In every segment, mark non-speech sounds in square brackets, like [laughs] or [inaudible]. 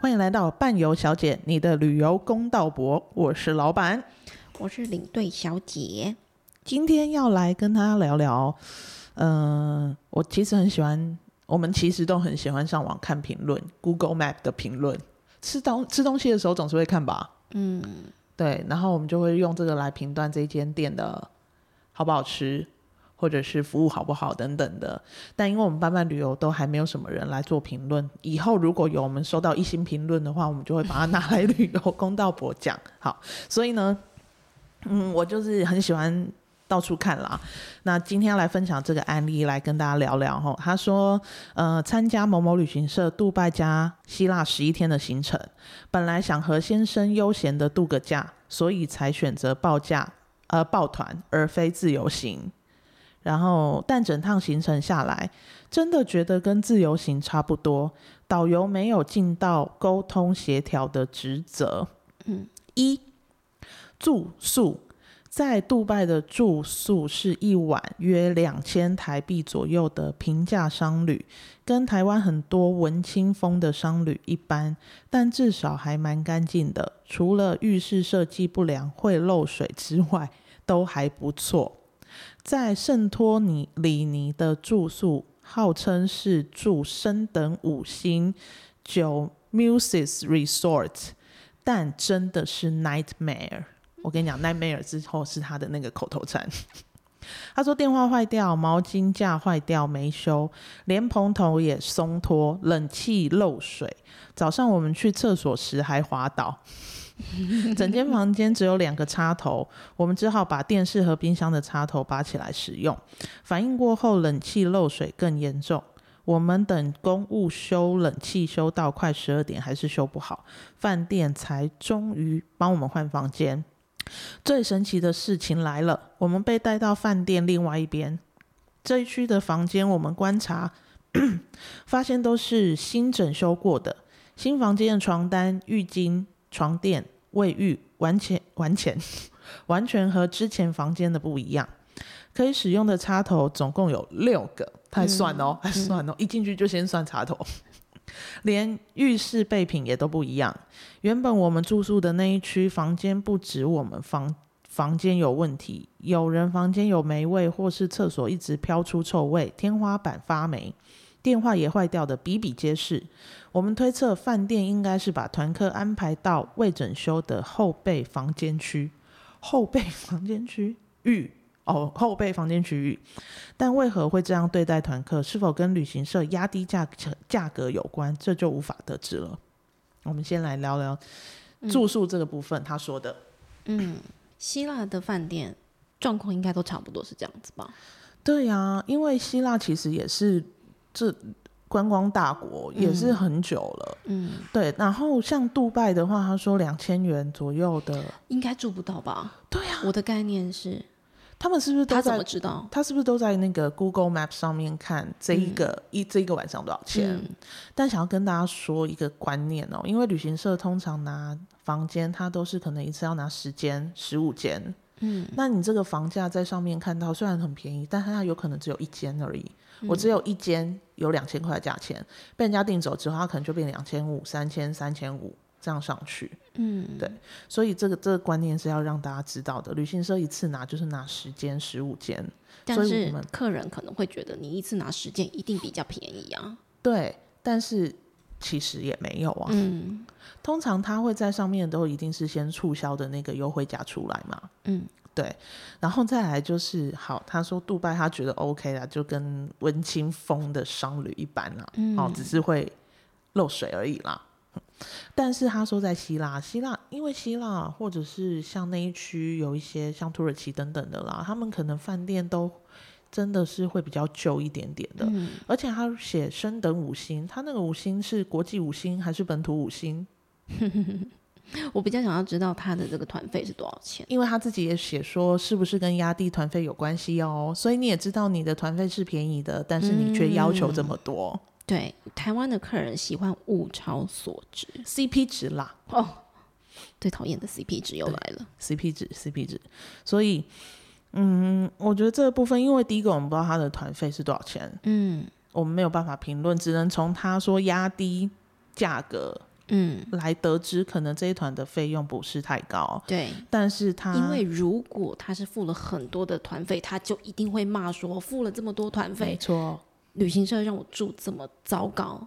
欢迎来到伴游小姐，你的旅游公道博，我是老板，我是领队小姐。今天要来跟大家聊聊，嗯、呃，我其实很喜欢，我们其实都很喜欢上网看评论，Google Map 的评论。吃东吃东西的时候总是会看吧，嗯，对，然后我们就会用这个来评断这间店的好不好吃。或者是服务好不好等等的，但因为我们班班旅游都还没有什么人来做评论，以后如果有我们收到一星评论的话，我们就会把它拿来 [laughs] 旅游公道伯讲。好，所以呢，嗯，我就是很喜欢到处看啦。那今天要来分享这个案例，来跟大家聊聊哈。他说，呃，参加某某旅行社杜拜加希腊十一天的行程，本来想和先生悠闲的度个假，所以才选择报价呃报团而非自由行。然后，但整趟行程下来，真的觉得跟自由行差不多。导游没有尽到沟通协调的职责。嗯，一住宿在杜拜的住宿是一晚约两千台币左右的平价商旅，跟台湾很多文青风的商旅一般，但至少还蛮干净的。除了浴室设计不良会漏水之外，都还不错。在圣托尼里尼的住宿号称是住升等五星九 Muses Resort，但真的是 nightmare。我跟你讲，nightmare 之后是他的那个口头禅。[laughs] 他说电话坏掉，毛巾架坏掉没修，莲蓬头也松脱，冷气漏水。早上我们去厕所时还滑倒。[laughs] 整间房间只有两个插头，我们只好把电视和冰箱的插头拔起来使用。反应过后，冷气漏水更严重。我们等公务修冷气修到快十二点，还是修不好，饭店才终于帮我们换房间。最神奇的事情来了，我们被带到饭店另外一边这一区的房间，我们观察发现都是新整修过的，新房间的床单、浴巾。床垫、卫浴完全完全完全和之前房间的不一样。可以使用的插头总共有六个，太算哦，太算哦！一进去就先算插头，[laughs] 连浴室备品也都不一样。原本我们住宿的那一区房间不止我们房房间有问题，有人房间有霉味，或是厕所一直飘出臭味，天花板发霉。电话也坏掉的比比皆是，我们推测饭店应该是把团客安排到未整修的后备房间区，后备房间区域哦，后备房间区域，但为何会这样对待团客？是否跟旅行社压低价价格有关？这就无法得知了。我们先来聊聊住宿这个部分，他说的，嗯，希腊的饭店状况应该都差不多是这样子吧？对呀、啊，因为希腊其实也是。是观光大国，也是很久了。嗯，对。然后像杜拜的话，他说两千元左右的，应该住不到吧？对呀、啊。我的概念是，他们是不是都在？他怎么知道？他是不是都在那个 Google Map 上面看这一个、嗯、一这一个晚上多少钱？嗯、但想要跟大家说一个观念哦，因为旅行社通常拿房间，他都是可能一次要拿十间、十五间。嗯，那你这个房价在上面看到虽然很便宜，但它有可能只有一间而已。我只有一间有两千块的价钱，被人家订走之后，它可能就变两千五、三千、三千五这样上去。嗯，对，所以这个这个观念是要让大家知道的。旅行社一次拿就是拿十间、十五间，但是客人可能会觉得你一次拿十间一定比较便宜啊。对，但是其实也没有啊。嗯，通常他会在上面都一定是先促销的那个优惠价出来嘛。嗯。对，然后再来就是好，他说杜拜他觉得 OK 啦，就跟文青风的商旅一般啦，嗯，哦，只是会漏水而已啦。[laughs] 但是他说在希腊，希腊因为希腊或者是像那一区有一些像土耳其等等的啦，他们可能饭店都真的是会比较旧一点点的，嗯，而且他写升等五星，他那个五星是国际五星还是本土五星？[laughs] [laughs] 我比较想要知道他的这个团费是多少钱，因为他自己也写说是不是跟压低团费有关系哦，所以你也知道你的团费是便宜的，但是你却要求这么多。嗯、对，台湾的客人喜欢物超所值，CP 值啦。哦，最讨厌的 CP 值又来了，CP 值，CP 值。所以，嗯，我觉得这个部分，因为第一个我们不知道他的团费是多少钱，嗯，我们没有办法评论，只能从他说压低价格。嗯，来得知可能这一团的费用不是太高。对，但是他因为如果他是付了很多的团费，他就一定会骂说付了这么多团费，没错，旅行社让我住这么糟糕，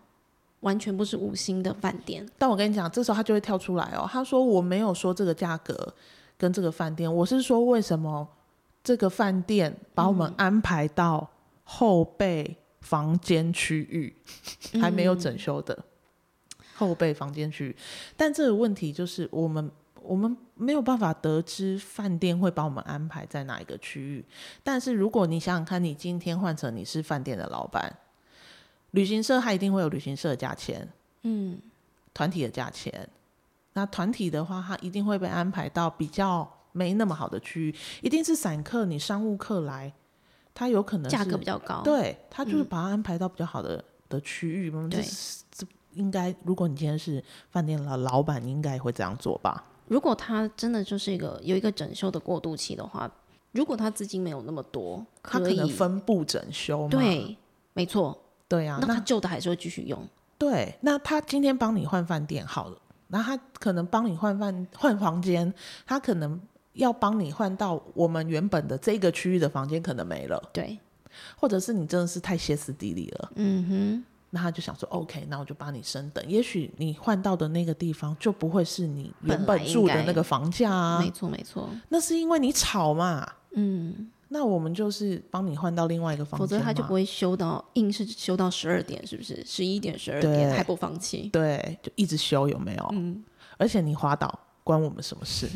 完全不是五星的饭店。但我跟你讲，这时候他就会跳出来哦，他说我没有说这个价格跟这个饭店，我是说为什么这个饭店把我们安排到后备房间区域，嗯、还没有整修的。后备房间区，但这个问题就是我们我们没有办法得知饭店会把我们安排在哪一个区域。但是如果你想想看，你今天换成你是饭店的老板，旅行社它一定会有旅行社的价钱，嗯，团体的价钱。那团体的话，它一定会被安排到比较没那么好的区域，一定是散客，你商务客来，它有可能价格比较高，对，他就是把它安排到比较好的、嗯、的区域。应该，如果你今天是饭店的老板，你应该也会这样做吧？如果他真的就是一个有一个整修的过渡期的话，如果他资金没有那么多，可他可能分步整修嘛。对，没错。对啊，那他旧的还是会继续用。对，那他今天帮你换饭店好了，那他可能帮你换饭换房间，他可能要帮你换到我们原本的这个区域的房间，可能没了。对，或者是你真的是太歇斯底里了。嗯哼。那他就想说，OK，那我就帮你升等。也许你换到的那个地方就不会是你原本住的那个房价啊。没错，没错。那是因为你吵嘛。嗯。那我们就是帮你换到另外一个房间，否则他就不会修到硬是修到十二点，是不是？十一点、十二点还不放弃？对，就一直修，有没有？嗯。而且你滑倒，关我们什么事？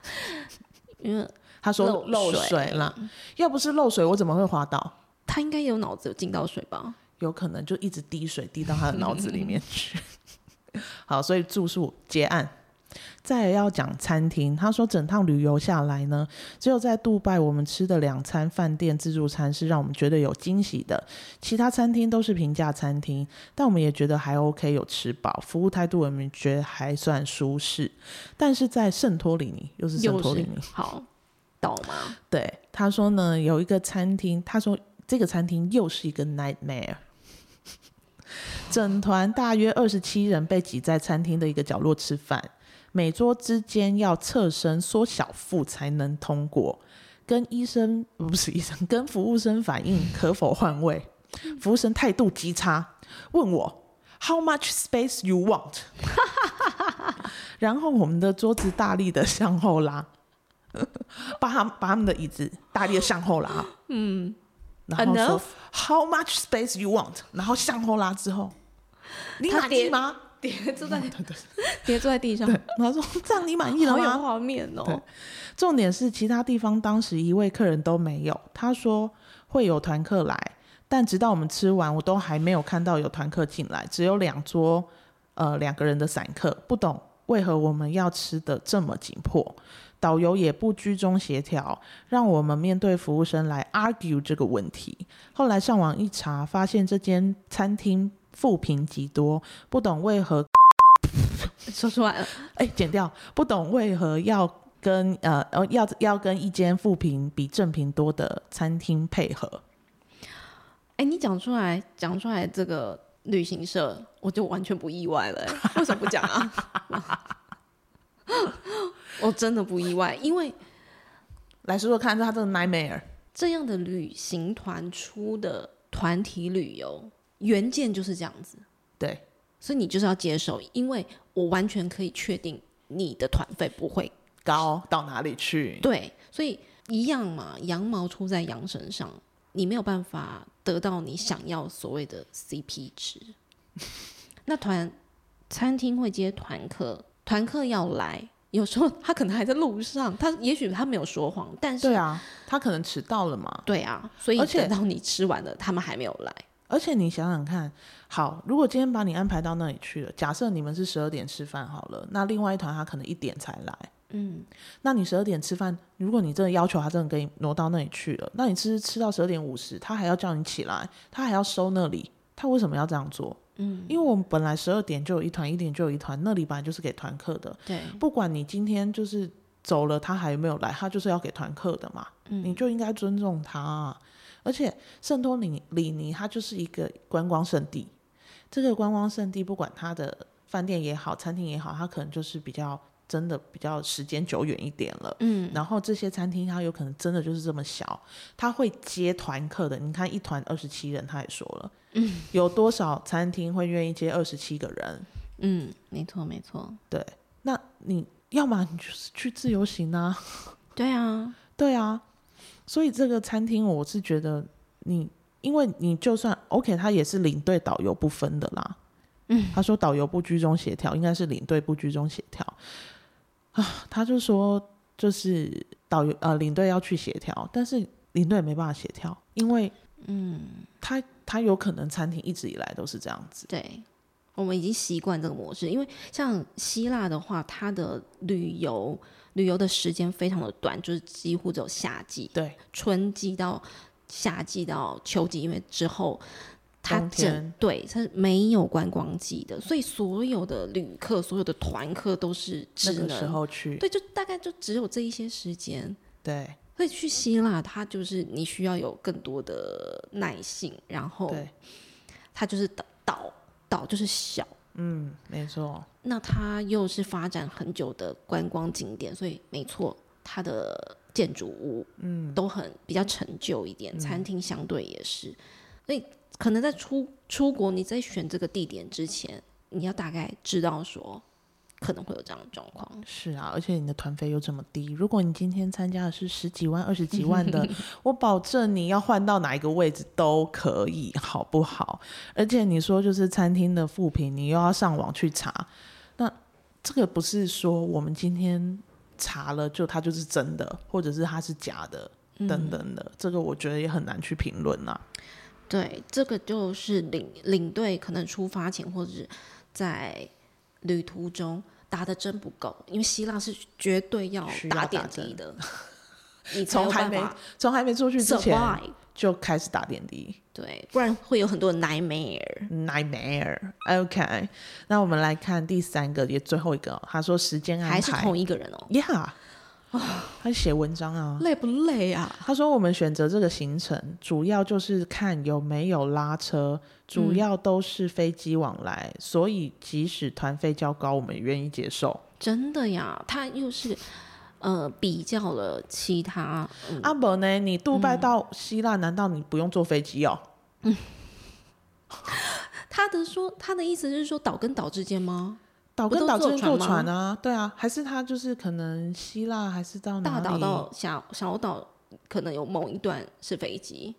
[laughs] 因为他说漏水了，要不是漏水，我怎么会滑倒？他应该有脑子有进到水吧？有可能就一直滴水滴到他的脑子里面去。[laughs] 好，所以住宿结案，再要讲餐厅。他说整趟旅游下来呢，只有在杜拜我们吃的两餐饭店自助餐是让我们觉得有惊喜的，其他餐厅都是平价餐厅，但我们也觉得还 OK，有吃饱，服务态度我们觉得还算舒适。但是在圣托里尼，又是圣托里尼，好 [laughs] 懂吗？对，他说呢，有一个餐厅，他说这个餐厅又是一个 nightmare。整团大约二十七人被挤在餐厅的一个角落吃饭，每桌之间要侧身缩小腹才能通过。跟医生不是医生，跟服务生反映可否换位，服务生态度极差，问我 How much space you want？[laughs] 然后我们的桌子大力的向后拉，把他把他们的椅子大力的向后拉，嗯。然后说 How much space you want？然后向后拉之后，[laughs] 你满意吗？[laughs] 叠坐在叠 [laughs] 坐在地上。他说这样你满意了吗？好有画面哦。重点是其他地方当时一位客人都没有。他说会有团客来，但直到我们吃完，我都还没有看到有团客进来，只有两桌呃两个人的散客。不懂为何我们要吃的这么紧迫。导游也不居中协调，让我们面对服务生来 argue 这个问题。后来上网一查，发现这间餐厅负评极多，不懂为何 [laughs] 说出来了，[laughs] 哎，剪掉，不懂为何要跟呃要要跟一间负评比正评多的餐厅配合。哎，你讲出来，讲出来这个旅行社，我就完全不意外了。[laughs] 为什么不讲啊？我真的不意外，因为来说说看，他这个 nightmare 这样的旅行团出的团体旅游原件就是这样子，对，所以你就是要接受，因为我完全可以确定你的团费不会高到哪里去，对，所以一样嘛，羊毛出在羊身上，你没有办法得到你想要所谓的 CP 值。[laughs] 那团餐厅会接团客，团客要来。有时候他可能还在路上，他也许他没有说谎，但是对啊，他可能迟到了嘛。对啊，所以等到你吃完了，他们还没有来。而且你想想看，好，如果今天把你安排到那里去了，假设你们是十二点吃饭好了，那另外一团他可能一点才来，嗯，那你十二点吃饭，如果你真的要求他真的给你挪到那里去了，那你吃吃到十二点五十，他还要叫你起来，他还要收那里，他为什么要这样做？嗯，因为我们本来十二点就有一团，一点就有一团，那里本来就是给团客的。对，不管你今天就是走了，他还有没有来，他就是要给团客的嘛。嗯，你就应该尊重他啊。而且圣托里里尼它就是一个观光圣地，这个观光圣地不管它的饭店也好，餐厅也好，它可能就是比较真的比较时间久远一点了。嗯，然后这些餐厅它有可能真的就是这么小，它会接团客的。你看一团二十七人，他也说了，嗯，有多少餐厅会愿意接二十七个人？嗯，没错没错。对，那你要么你就是去自由行啊。对啊，对啊。所以这个餐厅我是觉得你，因为你就算 OK，他也是领队导游不分的啦。嗯，他说导游不居中协调，应该是领队不居中协调啊。他就说就是导游呃领队要去协调，但是领队也没办法协调，因为嗯，他他有可能餐厅一直以来都是这样子。对，我们已经习惯这个模式，因为像希腊的话，它的旅游旅游的时间非常的短，就是几乎只有夏季，对，春季到夏季到秋季，因为之后。它整对，它是没有观光季的，所以所有的旅客、所有的团客都是只能那个时候去。对，就大概就只有这一些时间。对，所以去希腊，它就是你需要有更多的耐性，然后它就是岛岛岛就是小，嗯，没错。那它又是发展很久的观光景点，所以没错，它的建筑物嗯都很比较陈旧一点，嗯、餐厅相对也是，所以。可能在出出国，你在选这个地点之前，你要大概知道说可能会有这样的状况。是啊，而且你的团费又这么低，如果你今天参加的是十几万、二十几万的，[laughs] 我保证你要换到哪一个位置都可以，好不好？而且你说就是餐厅的副评，你又要上网去查，那这个不是说我们今天查了就它就是真的，或者是它是假的等等的，嗯、这个我觉得也很难去评论啊。对，这个就是领领队可能出发前或者是在旅途中打的针不够，因为希腊是绝对要打点滴的。[laughs] 你从还没从还没出去之前就开始打点滴，对，不然会有很多 nightmare nightmare。OK，那我们来看第三个也最后一个，他说时间安排还是同一个人哦，Yeah。啊，[laughs] 他写文章啊，累不累啊？他说我们选择这个行程，主要就是看有没有拉车，主要都是飞机往来，嗯、所以即使团费较高，我们也愿意接受。真的呀，他又是呃比较了其他。嗯、阿伯呢？你杜拜到希腊，难道你不用坐飞机哦？嗯，[laughs] 他的说，他的意思是说岛跟岛之间吗？岛跟岛之间坐船啊，对啊，还是他就是可能希腊还是到？大岛到小小岛可能有某一段是飞机，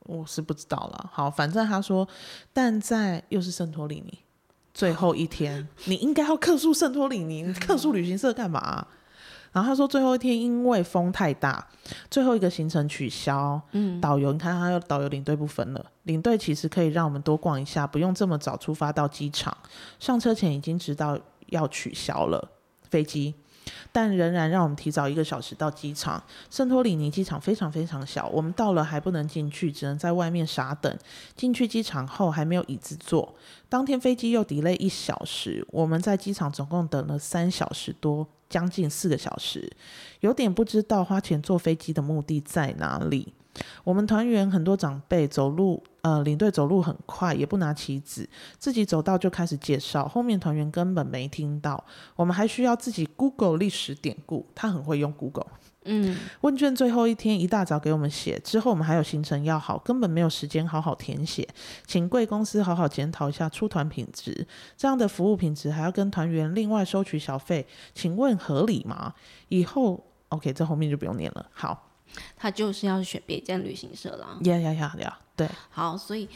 我是不知道了。好，反正他说，但在又是圣托里尼最后一天，你应该要客诉圣托里尼，你客诉旅行社干嘛啊？然后他说最后一天因为风太大，最后一个行程取消。嗯，导游你看他又导游领队不分了，领队其实可以让我们多逛一下，不用这么早出发到机场。上车前已经知道要取消了飞机，但仍然让我们提早一个小时到机场。圣托里尼机场非常非常小，我们到了还不能进去，只能在外面傻等。进去机场后还没有椅子坐，当天飞机又 delay 一小时，我们在机场总共等了三小时多。将近四个小时，有点不知道花钱坐飞机的目的在哪里。我们团员很多长辈走路，呃，领队走路很快，也不拿旗子，自己走到就开始介绍，后面团员根本没听到。我们还需要自己 Google 历史典故，他很会用 Google。嗯，问卷最后一天一大早给我们写，之后我们还有行程要好，根本没有时间好好填写，请贵公司好好检讨一下出团品质，这样的服务品质还要跟团员另外收取小费，请问合理吗？以后 OK，这后面就不用念了。好，他就是要选别间旅行社了。呀呀呀呀，对，好，所以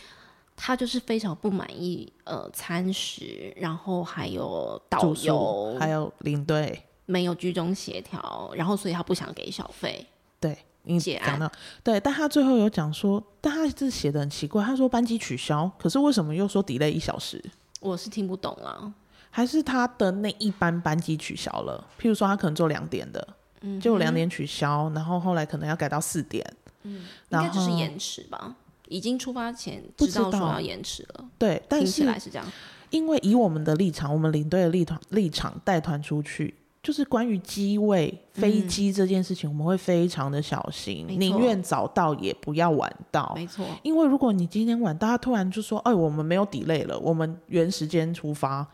他就是非常不满意呃餐食，然后还有导游，还有领队。没有居中协调，然后所以他不想给小费。对，你讲到对，但他最后有讲说，但他这写的很奇怪，他说班机取消，可是为什么又说 delay 一小时？我是听不懂了。还是他的那一班班机取消了？譬如说他可能坐两点的，嗯，就两点取消，然后后来可能要改到四点，嗯，应该就是延迟吧？已经出发前知道说要延迟了，对，但是听起来是这样。因为以我们的立场，我们领队的立团立场带团出去。就是关于机位、飞机这件事情，我们会非常的小心，嗯、宁愿早到也不要晚到。没错，因为如果你今天晚到，他突然就说：“哎，我们没有 delay 了，我们原时间出发。”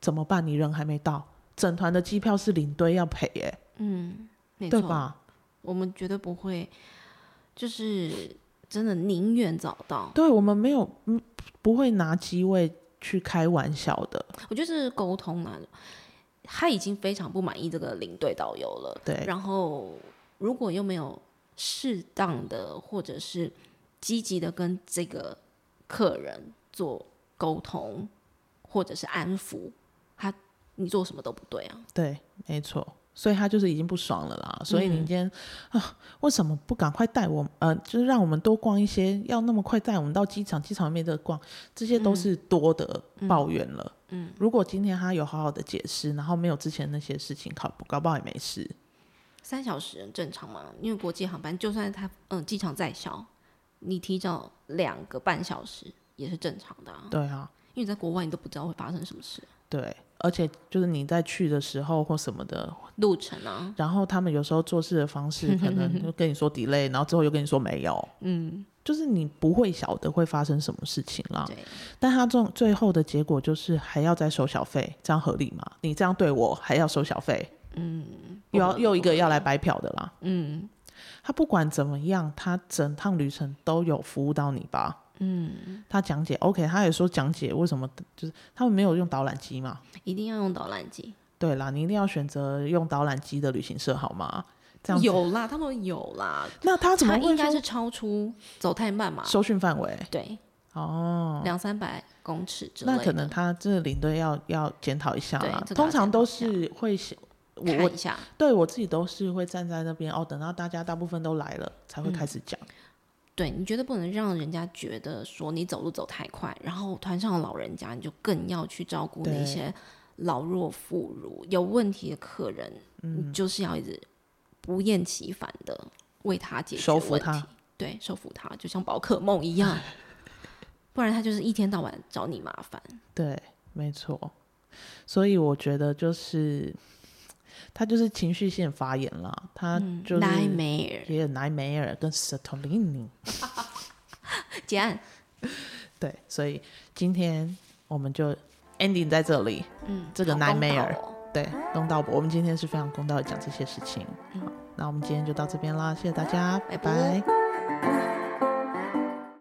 怎么办？你人还没到，整团的机票是领队要赔耶。嗯，没错，对吧？我们绝对不会，就是真的宁愿找到。对，我们没有，嗯，不会拿机位去开玩笑的。我觉得是沟通啊，他已经非常不满意这个领队导游了。对，然后如果又没有适当的或者是积极的跟这个客人做沟通，或者是安抚他，你做什么都不对啊。对，没错。所以他就是已经不爽了啦。所以你今天、嗯、啊，为什么不赶快带我们？呃，就是让我们多逛一些，要那么快带我们到机场？机场没得逛，这些都是多的抱怨了。嗯，嗯，如果今天他有好好的解释，然后没有之前那些事情，搞搞不好也没事。三小时很正常嘛，因为国际航班，就算他嗯机场再小，你提早两个半小时也是正常的、啊。对啊，因为在国外你都不知道会发生什么事。对。而且就是你在去的时候或什么的路程啊，然后他们有时候做事的方式 [laughs] 可能就跟你说 delay，然后之后又跟你说没有，嗯，就是你不会晓得会发生什么事情啦。对，但他最最后的结果就是还要再收小费，这样合理吗？你这样对我还要收小费，嗯，又要又一个要来白嫖的啦，嗯，他不管怎么样，他整趟旅程都有服务到你吧？嗯，他讲解 OK，他也说讲解为什么就是他们没有用导览机嘛？一定要用导览机。对啦，你一定要选择用导览机的旅行社好吗？这样有啦，他们有啦。那他怎么会应该是超出走太慢嘛？收讯范围对哦，两三百公尺之类。那可能他这个领队要要检讨一下啦。通常都是会我看一下，对我自己都是会站在那边哦，等到大家大部分都来了才会开始讲。嗯对，你绝对不能让人家觉得说你走路走太快，然后团上的老人家你就更要去照顾那些老弱妇孺、有问题的客人，嗯，你就是要一直不厌其烦的为他解决问题，收服他，对，收服他，就像宝可梦一样，[laughs] 不然他就是一天到晚找你麻烦。对，没错，所以我觉得就是。他就是情绪性发言了，他就是也有奈梅尔跟斯托林尼结案，对，所以今天我们就 ending 在这里。嗯，这个奈梅尔，对，公道伯，我们今天是非常公道的讲这些事情。好，那我们今天就到这边啦，谢谢大家，拜拜。拜拜。